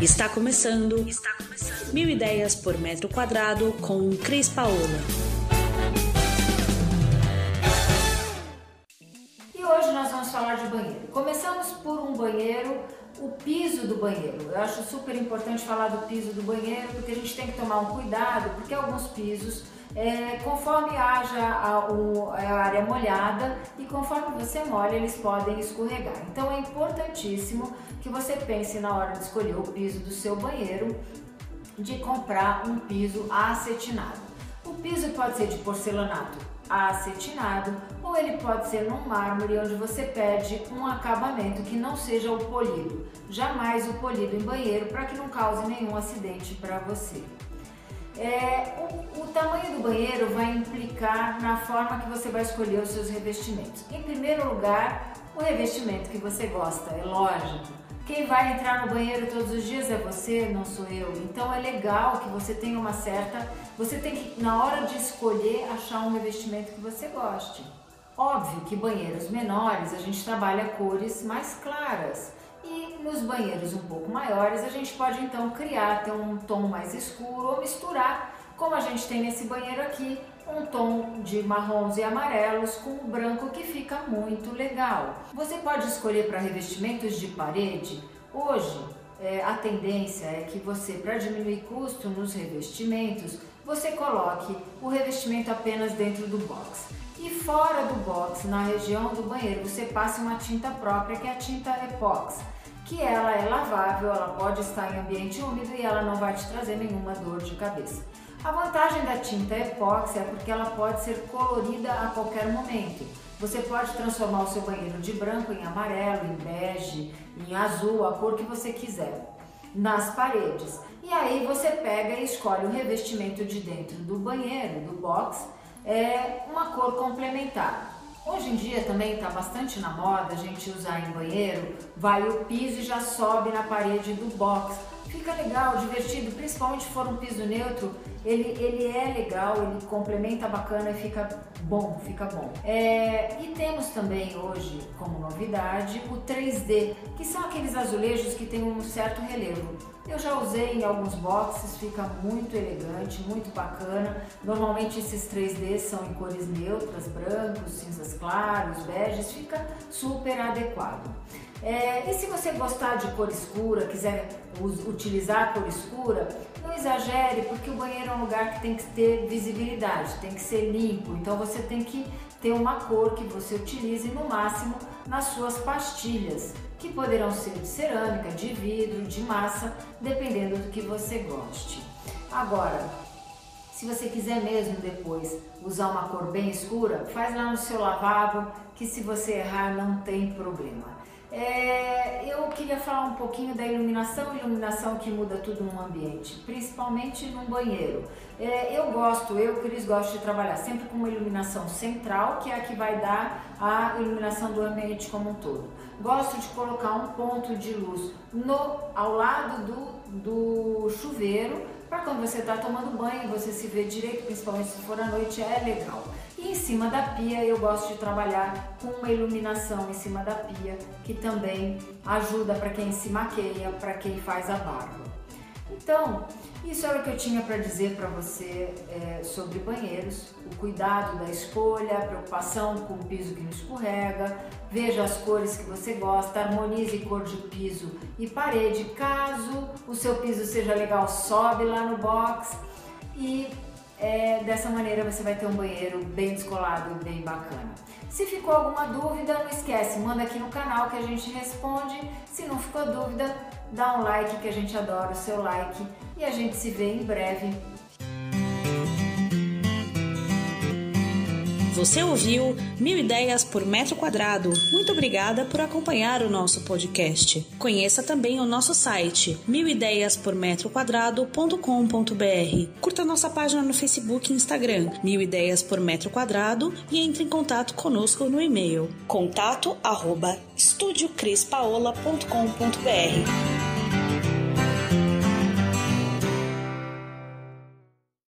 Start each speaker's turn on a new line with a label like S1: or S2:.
S1: Está começando. Está começando. Mil ideias por metro quadrado com Cris Paola.
S2: E hoje nós vamos falar de banheiro. Começamos por um banheiro, o piso do banheiro. Eu acho super importante falar do piso do banheiro porque a gente tem que tomar um cuidado, porque alguns pisos é, conforme haja a, o, a, área molhada e conforme você molha, eles podem escorregar. Então é importantíssimo que você pense na hora de escolher o piso do seu banheiro de comprar um piso acetinado. O piso pode ser de porcelanato acetinado ou ele pode ser num mármore onde você pede um acabamento que não seja o polido. Jamais o polido em banheiro para que não cause nenhum acidente para você. É, o, o, tamanho do banheiro vai implicar na forma que você vai escolher os seus revestimentos. Em primeiro lugar, o revestimento que você gosta, é lógico. Quem vai entrar no banheiro todos os dias é você, não sou eu. Então é legal que você tenha uma certa. Você tem que, na hora de escolher, achar um revestimento que você goste. Óbvio que banheiros menores a gente trabalha cores mais claras. E nos banheiros um pouco maiores a gente pode então criar, ter um tom mais escuro ou misturar, como a gente tem nesse banheiro aqui, um tom de marrons e amarelos com o branco que fica muito legal. Você pode escolher para revestimentos de parede. Hoje é, a tendência é que você, para diminuir custo nos revestimentos, você coloque o revestimento apenas dentro do box. E fora do box, na região do banheiro, você passe uma tinta própria, que é a tinta Epox que ela é lavável, ela pode estar em ambiente úmido e ela não vai te trazer nenhuma dor de cabeça. A vantagem da tinta epóxi é porque ela pode ser colorida a qualquer momento. Você pode transformar o seu banheiro de branco em amarelo, em bege, em azul, a cor que você quiser, nas paredes. E aí você pega e escolhe o revestimento de dentro do banheiro, do box, é uma cor complementar. Hoje em dia também está bastante na moda a gente usar em banheiro, vai o piso e já sobe na parede do box. Fica legal, divertido, principalmente se for um piso neutro, ele, ele é legal, ele complementa bacana e fica bom, fica bom. É, e temos também hoje, como novidade, o 3D, que são aqueles azulejos que têm um certo relevo. Eu já usei em alguns boxes, fica muito elegante, muito bacana. Normalmente esses 3D são em cores neutras, brancos, cinzas claros, beges, fica super adequado. É, e se você gostar de cor escura, quiser utilizar cor escura, não exagere, porque o banheiro é um lugar que tem que ter visibilidade, tem que ser limpo, então você tem que ter uma cor que você utilize no máximo nas suas pastilhas, que poderão ser de cerâmica, de vidro, de massa, dependendo do que você goste. Agora, se você quiser mesmo depois usar uma cor bem escura, faz lá no seu lavabo, que se você errar não tem problema. É, eu queria falar um pouquinho da iluminação, iluminação que muda tudo no ambiente, principalmente num banheiro. É, eu gosto, eu, Cris, gosto de trabalhar sempre com uma iluminação central, que é a que vai dar a iluminação do ambiente como um todo. Gosto de colocar um ponto de luz no, ao lado do, do chuveiro, para quando você está tomando banho, você se vê direito, principalmente se for à noite, é legal. E em cima da pia eu gosto de trabalhar com uma iluminação em cima da pia, que também ajuda para quem se maqueia, para quem faz a barba. Então, isso era o que eu tinha para dizer para você é, sobre banheiros, o cuidado da escolha, a preocupação com o piso que não escorrega, veja as cores que você gosta, harmonize cor de piso e parede. Caso o seu piso seja legal, sobe lá no box e é, dessa maneira você vai ter um banheiro bem descolado e bem bacana. Se ficou alguma dúvida, não esquece, manda aqui no canal que a gente responde. Se não ficou dúvida, dá um like que a gente adora o seu like e a gente se vê em breve
S1: Você ouviu Mil Ideias por Metro Quadrado. Muito obrigada por acompanhar o nosso podcast. Conheça também o nosso site milideiaspormetroquadrado.com.br. Curta nossa página no Facebook e Instagram, Mil Ideias por Metro Quadrado e entre em contato conosco no e-mail contato arroba estudiocrispaola.com.br.